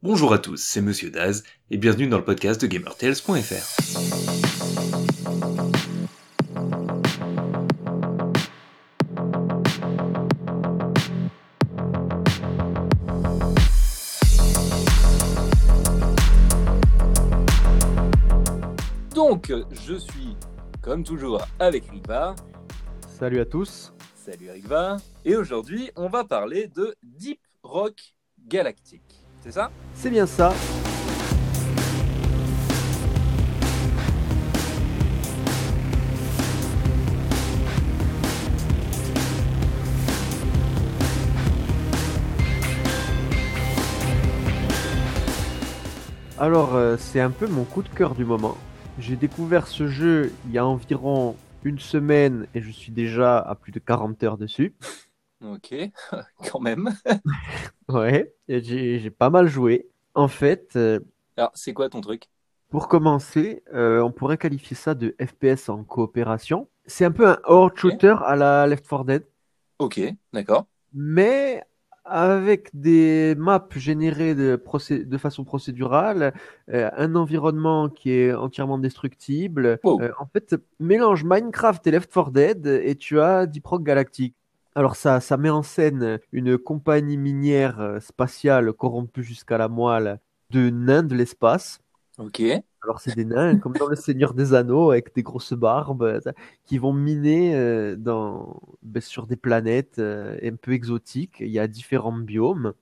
Bonjour à tous, c'est Monsieur Daz et bienvenue dans le podcast de GamerTales.fr. Donc, je suis, comme toujours, avec Riva. Salut à tous. Salut Riva. Et aujourd'hui, on va parler de Deep Rock Galactic. C'est ça? C'est bien ça. Alors, euh, c'est un peu mon coup de cœur du moment. J'ai découvert ce jeu il y a environ une semaine et je suis déjà à plus de 40 heures dessus. Ok, quand même. Ouais, j'ai pas mal joué. En fait, euh, Alors, c'est quoi ton truc? pour commencer, euh, on pourrait qualifier ça de FPS en coopération. C'est un peu un horde shooter à la Left 4 Dead, Ok, d'accord. mais avec des maps générées de, façon procédurale, euh, un environnement qui est entièrement destructible. Wow. Euh, en fait, mélange Minecraft et Left 4 Dead et tu as Deep Rock Galactic. Alors ça, ça met en scène une compagnie minière euh, spatiale corrompue jusqu'à la moelle de nains de l'espace. Ok. Alors c'est des nains comme dans Le Seigneur des Anneaux avec des grosses barbes euh, qui vont miner euh, dans, ben, sur des planètes un peu exotiques. Il y a différents biomes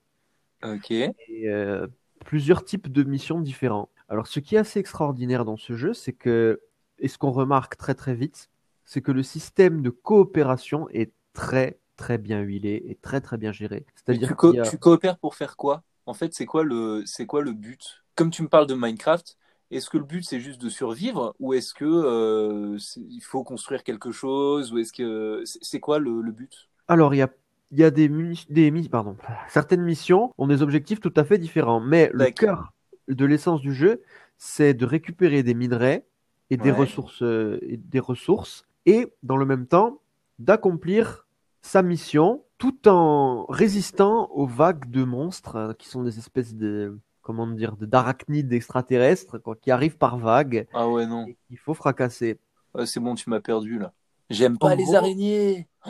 Ok. et euh, plusieurs types de missions différents. Alors ce qui est assez extraordinaire dans ce jeu, c'est que, et ce qu'on remarque très très vite, c'est que le système de coopération est très très bien huilé et très très bien géré. C'est-à-dire tu, co- a... tu coopères pour faire quoi? En fait, c'est quoi le, c'est quoi le but? Comme tu me parles de Minecraft, est-ce que le but c'est juste de survivre? Ou est-ce que euh, il faut construire quelque chose? Ou est-ce que c'est quoi le, le but? Alors, il y a, il y a des, des pardon, certaines missions ont des objectifs tout à fait différents, mais le cœur de l'essence du jeu, c'est de récupérer des minerais et des ressources, euh, et des ressources, et dans le même temps, d'accomplir sa mission tout en résistant aux vagues de monstres euh, qui sont des espèces de, comment dire, de- d'arachnides extraterrestres quoi, qui arrivent par vagues Ah ouais non, qu'il faut fracasser. Ouais, c'est bon, tu m'as perdu là. J'aime pas En les gros- araignées.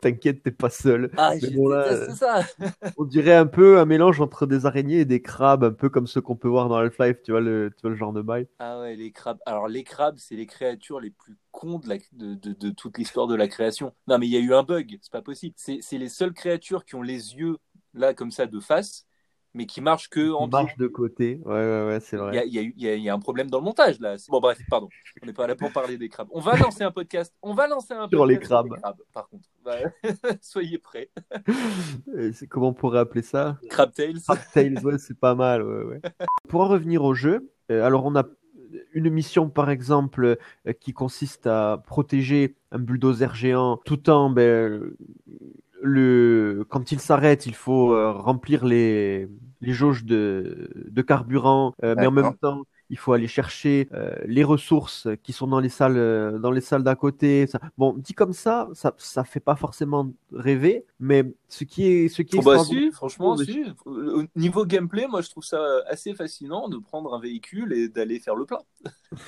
T'inquiète, t'es pas seul. Ah, Mais bon, là, ça. On dirait un peu un mélange entre des araignées et des crabes, un peu comme ceux qu'on peut voir dans Half-Life, tu vois le, tu vois le genre de bail. Ah ouais, les crabes. Alors les crabes, c'est les créatures les plus cons de, la- de, de- de toute l'histoire de la création. Non mais il y a eu un bug, c'est pas possible. C'est les seules créatures qui ont les yeux là comme ça de face, mais qui marchent que en marchent de côté. Ouais, ouais, ouais, c'est vrai. il y a y y un problème dans le montage là. Bon bref, pardon. On n'est pas là pour parler des crabes. On va lancer un podcast. On va lancer un Sur les podcast crabes. par contre. Bah, soyez prêts. Comment on pourrait appeler ça? Crab Tales. Tales, ouais, c'est pas mal, ouais, ouais. Pour en revenir au jeu, euh, alors on a une mission par exemple euh, qui consiste à protéger un bulldozer géant tout en ben, le quand il s'arrête, il faut euh, remplir les les jauges de de carburant, euh, mais en même temps il faut aller chercher euh, les ressources qui sont dans les salles euh, dans les salles d'à côté. Ça- Bon, dit comme ça, ça ça fait pas forcément rêver, mais ce qui est ce qui est Oh bah si, franchement, si. Au niveau gameplay, moi je trouve ça assez fascinant de prendre un véhicule et d'aller faire le plein.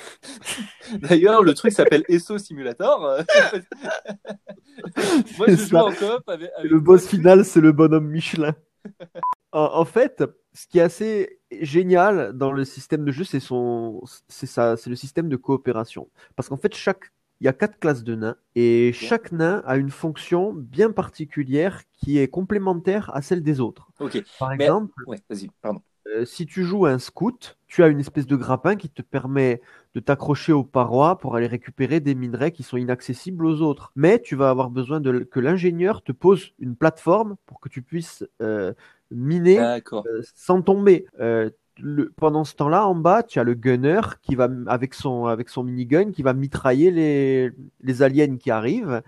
D'ailleurs, le truc s'appelle ESO Simulator. moi je C'est joue ça. en coop avec, avec Le boss final, c'est le bonhomme Michelin. En, en fait, ce qui est assez génial dans le système de jeu, c'est son, c'est ça, c'est le système de coopération. Parce qu'en fait, chaque, il y a quatre classes de nains et chaque nain a une fonction bien particulière qui est complémentaire à celle des autres. Ok, Par Mais- exemple, ouais, vas-y, pardon. Euh, si tu joues un scout, tu as une espèce de grappin qui te permet de t'accrocher aux parois pour aller récupérer des minerais qui sont inaccessibles aux autres. Mais tu vas avoir besoin de, que l'ingénieur te pose une plateforme pour que tu puisses euh, miner euh, sans tomber. Le- pendant ce temps-là, en bas, tu as le gunner qui va, avec son, avec son minigun, qui va mitrailler les, les aliens qui arrivent.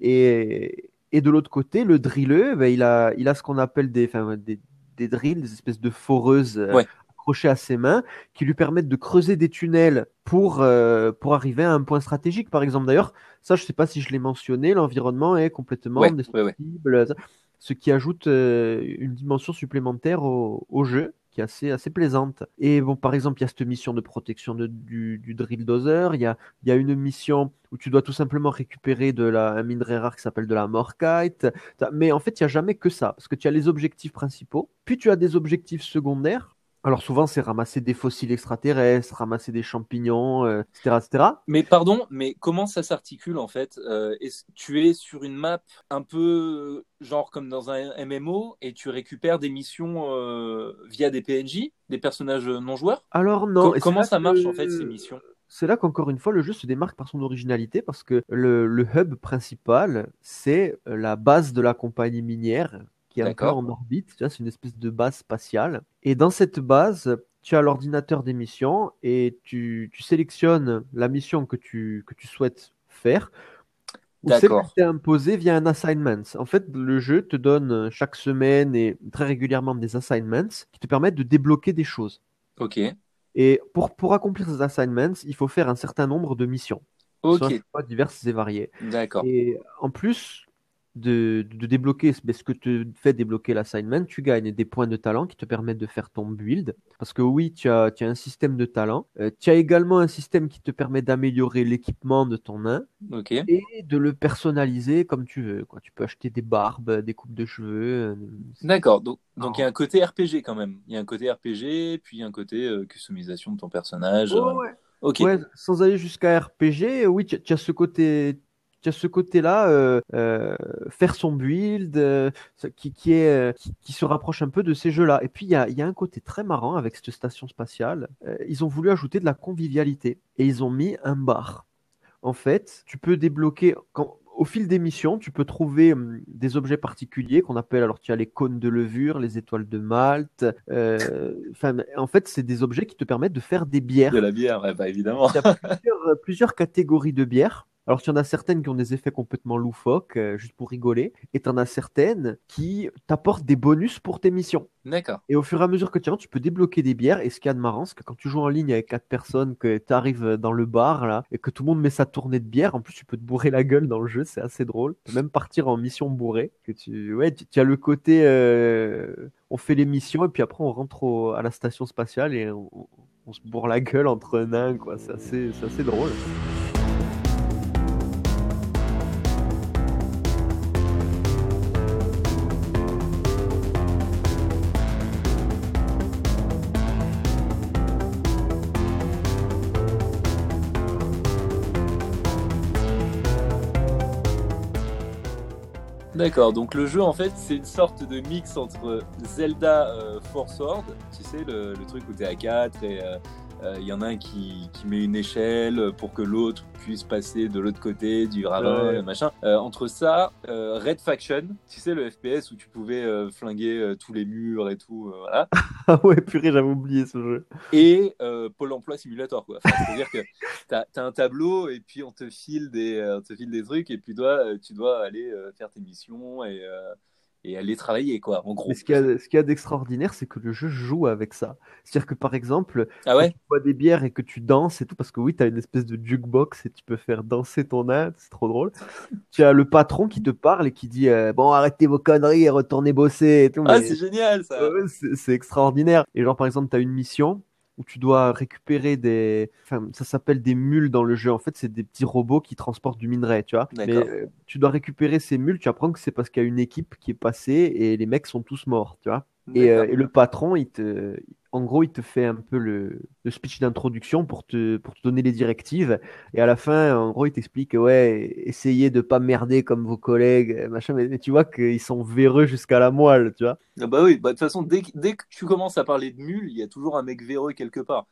Et, et de l'autre côté, le drilleux, ben, il a, il a ce qu'on appelle des, des drills, des espèces de foreuses euh, Ouais. accrochées à ses mains, qui lui permettent de creuser des tunnels pour, euh, pour arriver à un point stratégique, par exemple. D'ailleurs, ça, je sais pas si je l'ai mentionné, l'environnement est complètement Ouais, destructible, ce qui ajoute euh, une dimension supplémentaire au, au jeu qui est assez, assez plaisante. Et bon, par exemple, il y a cette mission de protection du, du drill dozer. Il y a, y a une mission où tu dois tout simplement récupérer de la, un minerai rare qui s'appelle de la morkite. Mais en fait, il n'y a jamais que ça, parce que tu as les objectifs principaux, puis tu as des objectifs secondaires alors souvent, c'est ramasser des fossiles extraterrestres, ramasser des champignons, euh, etc., etc. Mais pardon, mais comment ça s'articule en fait euh, Tu es sur une map un peu genre comme dans un MMO et tu récupères des missions euh, via des PNJ, des personnages non joueurs Alors non. Co comment ça marche en fait ces missions? c'est là qu'encore une fois, le jeu se démarque par son originalité parce que le, le hub principal, c'est la base de la compagnie minière qui est encore en orbite. C'est une espèce de base spatiale. Et dans cette base, tu as l'ordinateur des missions et tu, tu, sélectionnes la mission que tu, que tu souhaites faire. Ou celle qui t'est imposée via un assignment. En fait, le jeu te donne chaque semaine et très régulièrement des assignments qui te permettent de débloquer des choses. Ok. Et pour, pour accomplir ces assignments, il faut faire un certain nombre de missions. Ok. Diverses et variées. D'accord. Et en plus, de, de débloquer ce que te fait débloquer l'assignment, tu gagnes des points de talent qui te permettent de faire ton build. Parce que oui, tu as, tu as un système de talent. Euh, tu as également un système qui te permet d'améliorer l'équipement de ton nain et de le personnaliser comme tu veux. Quoi. Tu peux acheter des barbes, des coupes de cheveux. Euh, D'accord, donc donc il y a un côté RPG quand même. Il y a un côté RPG, puis un côté euh, customisation de ton personnage. ouais. sans aller jusqu'à RPG, oui, tu as ce côté tu as ce côté-là, euh, euh, faire son build, euh, qui, qui, est, qui, se rapproche un peu de ces jeux-là. Et puis, il y a, y a, un côté très marrant avec cette station spatiale. ils ont voulu ajouter de la convivialité et ils ont mis un bar. En fait, tu peux débloquer, quand, au fil des missions, tu peux trouver hum, des objets particuliers qu'on appelle, alors tu as les cônes de levure, les étoiles de Malte. En fait, c'est des objets qui te permettent de faire des bières. De la bière, ouais, bah, évidemment. Il y a plusieurs, plusieurs catégories de bières. Alors, tu en as certaines qui ont des effets complètement loufoques, euh, juste pour rigoler, et tu en as certaines qui t'apportent des bonus pour tes missions. D'accord. Et au fur et à mesure que tu avances, tu peux débloquer des bières. Et ce qu'il y a de marrant, c'est que quand tu joues en ligne avec quatre personnes, que tu arrives dans le bar, là, et que tout le monde met sa tournée de bière, en plus, tu peux te bourrer la gueule dans le jeu, c'est assez drôle. Tu peux même partir en mission bourrée. Que tu... Ouais, tu, as le côté. Euh, on fait les missions, et puis après, on rentre à la station spatiale et on, on se bourre la gueule entre nains, quoi. C'est assez, assez drôle. D'accord, donc le jeu en fait c'est une sorte de mix entre Zelda euh, Force Sword, tu sais le, truc où t'es à 4 et euh, il euh, y en a un qui, qui, met une échelle pour que l'autre puisse passer de l'autre côté du ravin, machin. Euh, entre ça, euh, Red Faction, tu sais, le FPS où tu pouvais flinguer tous les murs et tout, voilà. ah ouais, purée, j'avais oublié ce jeu. Et Pôle emploi simulator, quoi. C'est-à-dire que t'as as un tableau et puis on te file des, on te file des trucs et puis tu dois, tu dois aller faire tes missions et et aller travailler, quoi, en gros. Mais ce qu'il y a, d'extraordinaire, c'est que le jeu joue avec ça. C'est-à-dire que, par exemple, ah ouais? tu bois des bières et que tu danses et tout, parce que oui, tu as une espèce de jukebox et tu peux faire danser ton âne, c'est trop drôle. tu as le patron qui te parle et qui dit euh, Bon, arrêtez vos conneries et retournez bosser et tout. Ah, c'est génial, ça C'est extraordinaire. Et genre, par exemple, tu as une mission où tu dois récupérer des. Enfin, ça s'appelle des mules dans le jeu. En fait, c'est des petits robots qui transportent du minerai, tu vois. Mais euh, tu dois récupérer ces mules. Tu apprends que c'est parce qu'il y a une équipe qui est passée et les mecs sont tous morts, tu vois. Et, euh, et, le patron, il te, en gros, il te fait un peu le, speech d'introduction pour te, pour te donner les directives. Et à la fin, en gros, il t'explique, ouais, essayez de pas merder comme vos collègues, machin. Mais, tu vois qu'ils sont véreux jusqu'à la moelle, tu vois. Ah bah oui, bah, de toute façon, dès, dès que tu commences à parler de mule, il y a toujours un mec véreux quelque part.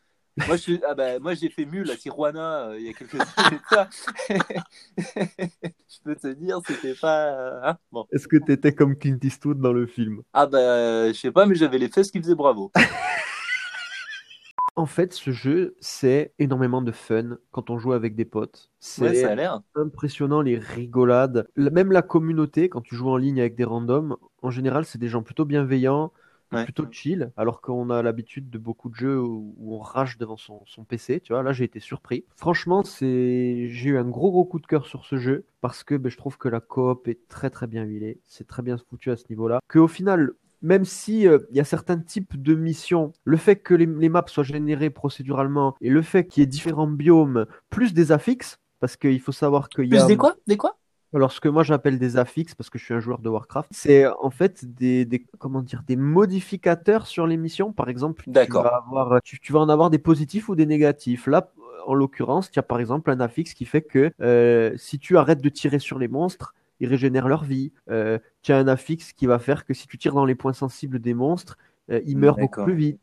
Moi, je ah bah, moi, j'ai fait mule à Tijuana euh, il y a quelques années. je peux te dire, c'était pas. Euh, hein bon. Est-ce que tu étais comme Clint Eastwood dans le film? Ah bah, je sais pas, mais j'avais les fesses qui faisaient bravo. En fait, ce jeu, c'est énormément de fun quand on joue avec des potes. C'est impressionnant les rigolades. Même la communauté, quand tu joues en ligne avec des randoms, en général, c'est des gens plutôt bienveillants, plutôt chill, alors qu'on a l'habitude de beaucoup de jeux où, on rage devant son, PC. Tu vois, là, j'ai été surpris. Franchement, c'est, j'ai eu un gros gros coup de cœur sur ce jeu parce que ben, je trouve que la coop est très très bien huilée. C'est très bien foutu à ce niveau-là. Que au final, même si euh, il y a certains types de missions, le fait que les, les maps soient générées procéduralement et le fait qu'il y ait différents biomes, plus des affixes, parce qu'il faut savoir qu'il y Plus a... des quoi? Des quoi? Alors, ce que moi j'appelle des affixes, parce que je suis un joueur de Warcraft, c'est en fait des, des- comment dire, des modificateurs sur les missions. Par exemple, tu vas avoir, tu, tu vas en avoir des positifs ou des négatifs. Là, en l'occurrence, il y a par exemple un affixe qui fait que euh, si tu arrêtes de tirer sur les monstres, ils régénèrent leur vie. Euh, tu as un affixe qui va faire que si tu tires dans les points sensibles des monstres, euh, ils meurent beaucoup plus vite.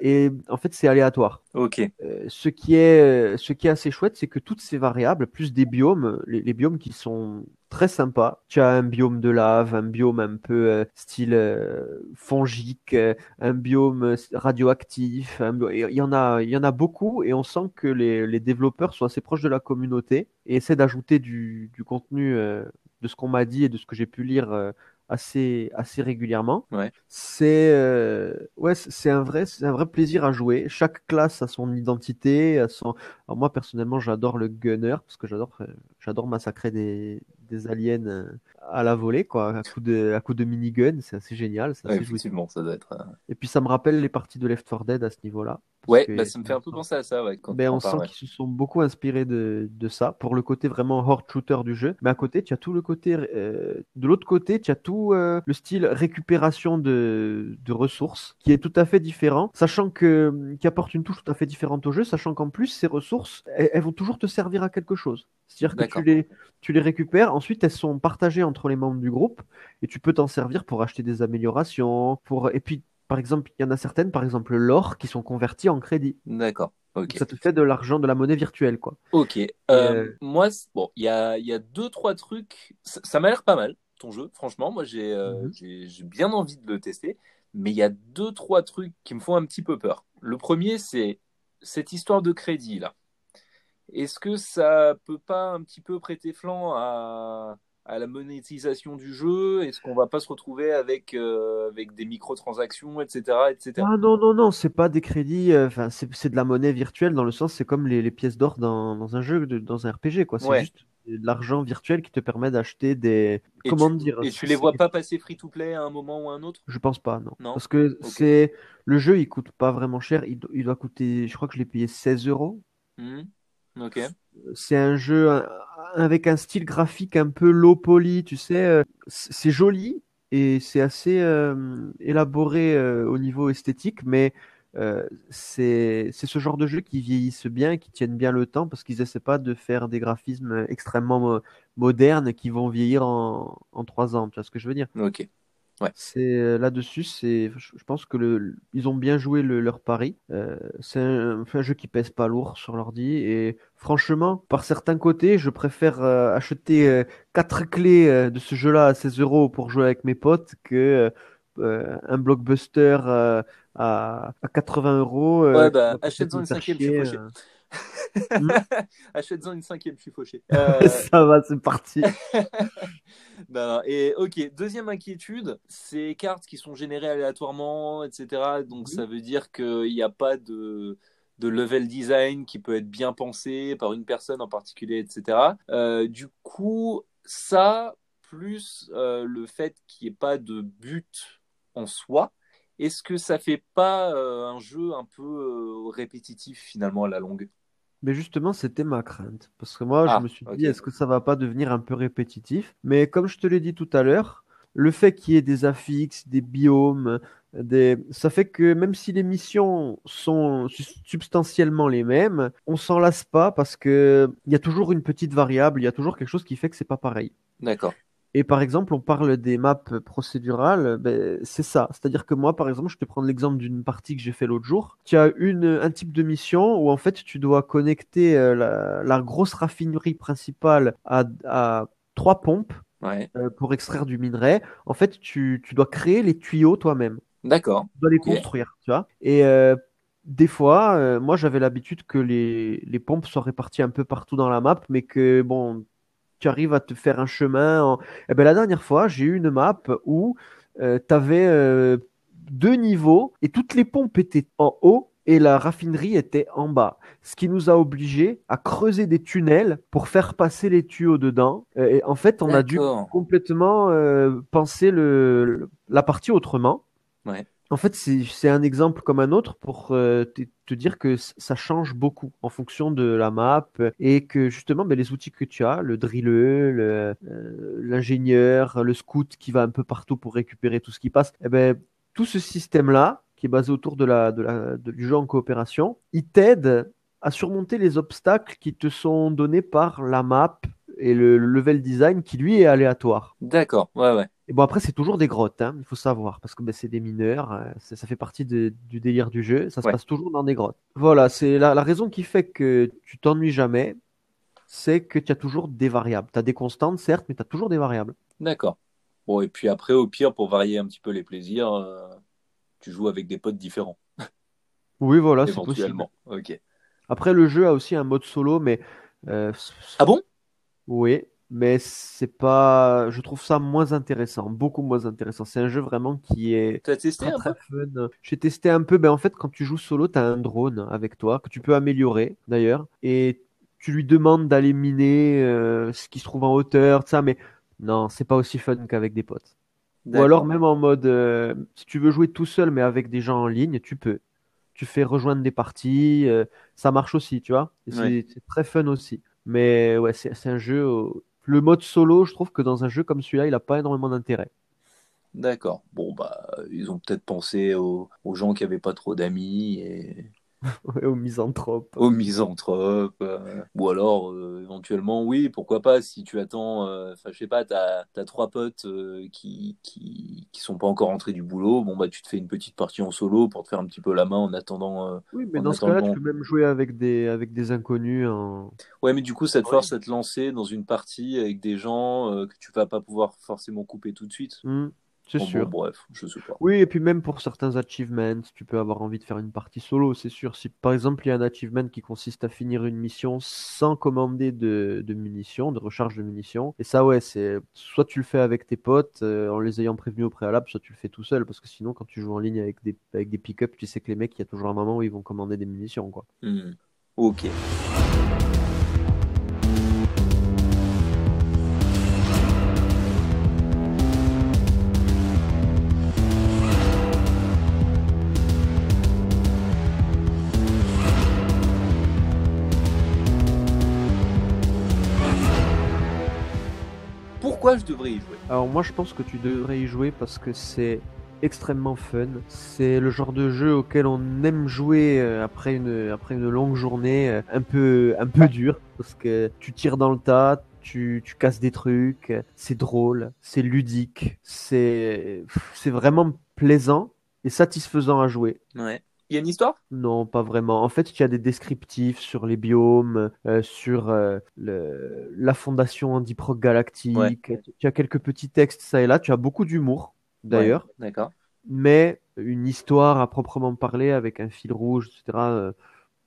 Et en fait, c'est aléatoire. Ok. Euh, ce qui est, euh, ce qui est assez chouette, c'est que toutes ces variables, plus des biomes, les, les biomes qui sont très sympas. Tu as un biome de lave, un biome un peu euh, style euh, fongique, un biome radioactif. un Il y en a, il y en a beaucoup et on sent que les, les développeurs sont assez proches de la communauté et essaient d'ajouter du, du contenu de ce qu'on m'a dit et de ce que j'ai pu lire assez, assez régulièrement. Ouais. C'est euh, ouais, c'est un vrai, c'est un vrai plaisir à jouer. Chaque classe a son identité, a son. Alors moi personnellement, j'adore le gunner parce que j'adore, euh, j'adore massacrer des, des aliens euh, à la volée quoi, à coup de, à coup de minigun. C'est assez génial, c'est assez effectivement, ça doit être. Et puis ça me rappelle les parties de Left 4 Dead à ce niveau-là. Ouais, que- bah, ça me fait un peu penser à ça, ouais. Quand ben, on on sent ouais. qu'ils se sont beaucoup inspirés de, de ça pour le côté vraiment horde shooter du jeu. Mais à côté, tu as tout le côté. euh, de l'autre côté, tu as tout euh, le style récupération de, de ressources qui est tout à fait différent, sachant que qui apporte une touche tout à fait différente au jeu, sachant qu'en plus ces ressources, elles, elles vont toujours te servir à quelque chose. C'est-à-dire que tu les tu les récupères, ensuite elles sont partagées entre les membres du groupe et tu peux t'en servir pour acheter des améliorations, pour et puis par exemple, il y en a certaines, par exemple l'or, qui sont converties en crédit. D'accord. Ça te fait de l'argent, de la monnaie virtuelle, quoi. Ok. Euh, euh, Moi, bon, il y a, il y a deux, trois trucs. Ça, ça m'a l'air pas mal, ton jeu. Franchement, moi, j'ai euh, Mhm. j'ai bien envie de le tester. Mais il y a deux, trois trucs qui me font un petit peu peur. Le premier, c'est cette histoire de crédit, là. Est-ce que ça peut pas un petit peu prêter flanc à, à la monétisation du jeu Est-ce qu'on va pas se retrouver avec, euh, avec des microtransactions, etc., etc. Ah non, non, non, c'est pas des crédits, euh, enfin, c'est c'est de la monnaie virtuelle dans le sens, c'est comme les, les pièces d'or dans, dans un jeu, de- dans un RPG, quoi. C'est Ouais. juste de l'argent virtuel qui te permet d'acheter des. Et Comment tu- dire? Et tu les vois pas passer free-to-play à un moment ou à un autre? Je pense pas, non. Non Parce que c'est. Le jeu, il coûte pas vraiment cher, il, do- il doit coûter, je crois que je l'ai payé 16 euros. Mhm. Ok. C'est un jeu avec un style graphique un peu low poly, tu sais. euh, C'est joli et c'est assez euh, élaboré euh, au niveau esthétique, mais c'est ce genre de jeu qui vieillissent bien, qui tiennent bien le temps, parce qu'ils essaient pas de faire des graphismes extrêmement mo- modernes qui vont vieillir en, en trois ans. Tu vois ce que je veux dire? Ok. C'est euh, là-dessus, c'est, je pense que le, ils ont bien joué le- leur pari. Euh, c'est un, un jeu qui pèse pas lourd sur l'ordi et franchement, par certains côtés, je préfère euh, acheter quatre clés de ce jeu-là à 16 euros pour jouer avec mes potes que euh, un blockbuster euh, à, à 80 euros. euh, Ouais, bah, achète-en une cinquième, euh. Achète-en une cinquième, je suis fauché. Euh, Ça va, c'est parti. non. Et ok, deuxième inquiétude, ces cartes qui sont générées aléatoirement, etc. Donc ça veut dire qu'il n'y a pas de, de level design qui peut être bien pensé par une personne en particulier, etc. Euh, du coup, ça, plus euh, le fait qu'il n'y ait pas de but en soi, est-ce que ça fait pas euh, un jeu un peu répétitif finalement à la longue? Mais justement, c'était ma crainte. Parce que moi, Ah, je me suis dit, est-ce que ça va pas devenir un peu répétitif? Mais comme je te l'ai dit tout à l'heure, le fait qu'il y ait des affixes, des biomes, des... ça fait que même si les missions sont su- substantiellement les mêmes, on s'en lasse pas parce que il y a toujours une petite variable, il y a toujours quelque chose qui fait que c'est pas pareil. D'accord. Et par exemple, on parle des maps procédurales, ben, c'est ça. C'est-à-dire que moi, par exemple, je te prends l'exemple d'une partie que j'ai fait l'autre jour. Tu as une, un type de mission où en fait tu dois connecter euh, la, la grosse raffinerie principale à, à trois pompes Ouais. euh, pour extraire du minerai. En fait, tu, tu dois créer les tuyaux toi-même. D'accord. Tu dois les construire, tu vois. Et euh, des fois, euh, moi j'avais l'habitude que les, les pompes soient réparties un peu partout dans la map, mais que bon, tu arrives à te faire un chemin. En... Eh ben, la dernière fois, j'ai eu une map où tu avais deux niveaux et toutes les pompes étaient en haut et la raffinerie était en bas. Ce qui nous a obligés à creuser des tunnels pour faire passer les tuyaux dedans. Euh, Et en fait, on a dû complètement euh, penser le, le- la partie autrement. Ouais. En fait, c'est un exemple comme un autre pour euh, te, dire que ça change beaucoup en fonction de la map et que justement, ben, les outils que tu as, le drilleux, le, euh, l'ingénieur, le scout qui va un peu partout pour récupérer tout ce qui passe, eh ben, tout ce système-là, qui est basé autour de la, de la, du jeu en coopération, il t'aide à surmonter les obstacles qui te sont donnés par la map et le, le level design qui lui est aléatoire. D'accord, ouais, ouais. Et bon, après, c'est toujours des grottes, hein, il faut savoir, parce que ben, c'est des mineurs, euh, ça, ça fait partie de- du délire du jeu, ça se Ouais. passe toujours dans des grottes. Voilà, c'est la, la raison qui fait que tu t'ennuies jamais, c'est que tu as toujours des variables. Tu as des constantes, certes, mais tu as toujours des variables. D'accord. Bon, et puis après, au pire, pour varier un petit peu les plaisirs, euh, tu joues avec des potes différents, Oui, voilà, c'est possible. Ok. Après, le jeu a aussi un mode solo, mais euh, Ah bon? Oui, mais c'est pas, je trouve ça moins intéressant, beaucoup moins intéressant. C'est un jeu vraiment qui est testé Très un très peu? fun. J'ai testé un peu. Ben, en fait, quand tu joues solo, tu as un drone avec toi que tu peux améliorer d'ailleurs. Et tu lui demandes d'aller miner euh, ce qui se trouve en hauteur, tout ça. Mais non, c'est pas aussi fun qu'avec des potes. Ou alors, même en mode, euh, si tu veux jouer tout seul, mais avec des gens en ligne, tu peux. Tu fais rejoindre des parties. euh, ça marche aussi, tu vois. C'est Ouais. très fun aussi. Mais ouais, c'est un jeu. Le mode solo, je trouve que dans un jeu comme celui-là, il a pas énormément d'intérêt. D'accord. Bon, bah, ils ont peut-être pensé aux, aux gens qui avaient pas trop d'amis et Ouais, Aux misanthropes. aux misanthropes. euh, ou alors, euh, éventuellement, oui, pourquoi pas, si tu attends, euh, enfin, je sais pas, t'as, t'as trois potes qui, qui, qui sont pas encore rentrés du boulot, bon, bah, tu te fais une petite partie en solo pour te faire un petit peu la main en attendant. Oui, mais dans ce cas-là, tu peux même jouer avec des, avec des inconnus. En... Ouais, mais du coup, ça te Ouais. force à te lancer dans une partie avec des gens que tu vas pas pouvoir forcément couper tout de suite. Hmm, c'est Bon, sûr. bon, bref, je sais pas. Oui, et puis même pour certains achievements, tu peux avoir envie de faire une partie solo, c'est sûr. Si par exemple il y a un achievement qui consiste à finir une mission sans commander de, de munitions, de recharge de munitions, et ça ouais, c'est soit tu le fais avec tes potes euh, en les ayant prévenus au préalable, soit tu le fais tout seul, parce que sinon quand tu joues en ligne avec des, avec des pick-up, tu sais que les mecs, il y a toujours un moment où ils vont commander des munitions, quoi. Hmm. Ok. Pourquoi je devrais y jouer Alors moi je pense que tu devrais y jouer parce que c'est extrêmement fun. C'est le genre de jeu auquel on aime jouer euh, après une, après une longue journée euh, un peu, un peu dure parce que tu tires dans le tas, tu, tu casses des trucs, c'est drôle, c'est ludique, c'est, c'est vraiment plaisant et satisfaisant à jouer. Ouais. Il y a une histoire? Non, pas vraiment. En fait, il y a des descriptifs sur les biomes, euh, sur euh, le, la fondation Andiproc Galactique. Ouais. Tu as quelques petits textes ça et là. Tu as beaucoup d'humour, d'ailleurs, Ouais, D'accord. mais une histoire à proprement parler avec un fil rouge, etc. euh,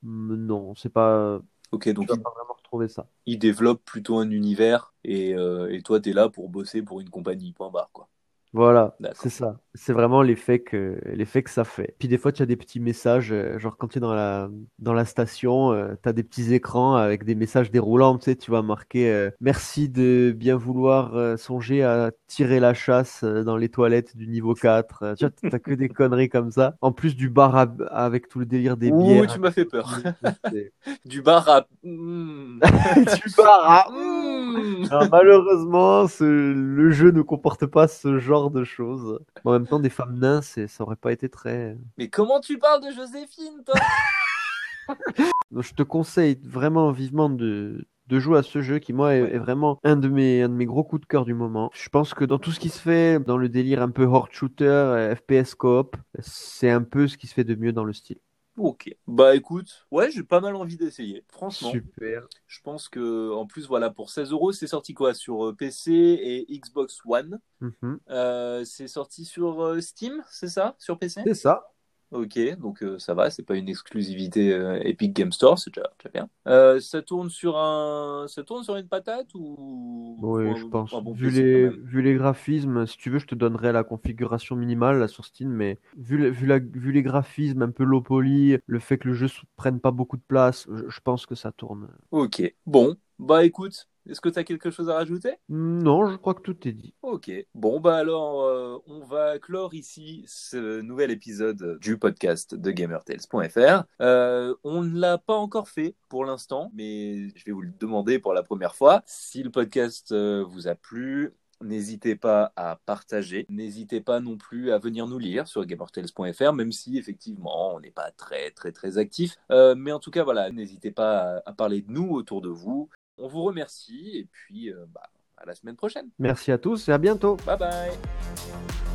non, c'est pas. Ok, Tu donc il, pas vraiment retrouver ça. il développe plutôt un univers et, euh, et toi, t'es là pour bosser pour une compagnie, point barre, quoi. Voilà, c'est ça. C'est vraiment l'effet que l'effet que ça fait. Puis des fois, tu as des petits messages, euh, genre quand tu es dans la dans la station, tu as des petits écrans avec des messages déroulants, tu sais, tu vas marquer euh, merci de bien vouloir euh, songer à tirer la chasse euh, dans les toilettes du niveau 4. Euh, Tu vois, t'as que des conneries comme ça. En plus du bar à- avec tout le délire des Ouh, bières. tu m'as fait peur. Du bar à. Hmm. du bar à Hmm. Non, malheureusement, ce- le jeu ne comporte pas ce genre de choses. En même temps, des femmes nains, ça aurait pas été très. Mais comment tu parles de Joséphine, toi? Donc, je te conseille vraiment vivement de, de jouer à ce jeu qui, moi, est, est vraiment un de, mes, un de mes gros coups de cœur du moment. Je pense que dans tout ce qui se fait, dans le délire un peu horde shooter, FPS coop, c'est un peu ce qui se fait de mieux dans le style. Ok. Bah écoute, ouais, j'ai pas mal envie d'essayer. Franchement, Super. je pense que en plus, voilà, pour 16 euros, c'est sorti quoi? Sur euh, PC et Xbox One. Mhm. Euh, c'est sorti sur euh, Steam, c'est ça? Sur PC C'est ça. Ok, donc euh, ça va, c'est pas une exclusivité euh, Epic Game Store, c'est déjà, déjà bien. Euh, ça tourne sur un, ça tourne sur une patate ou Oui, ou je pense. bon Vu PC les, vu les graphismes, si tu veux, je te donnerai la configuration minimale là, sur Steam, mais vu, vu, la, vu les graphismes un peu low poly, le fait que le jeu ne prenne pas beaucoup de place, je, je pense que ça tourne. Ok, bon, bah écoute, est-ce que tu as quelque chose à rajouter? Non, je crois que tout est dit. Ok, bon bah alors euh, on va clore ici ce nouvel épisode du podcast de GamerTales.fr. Euh, on ne l'a pas encore fait pour l'instant, mais je vais vous le demander pour la première fois. Si le podcast euh, vous a plu, N'hésitez pas à partager, n'hésitez pas non plus à venir nous lire sur gamertales.fr, même si effectivement on n'est pas très très très actif. Euh, mais en tout cas voilà, n'hésitez pas à, à parler de nous autour de vous. On vous remercie et puis euh, bah, à la semaine prochaine. Merci à tous et à bientôt. Bye bye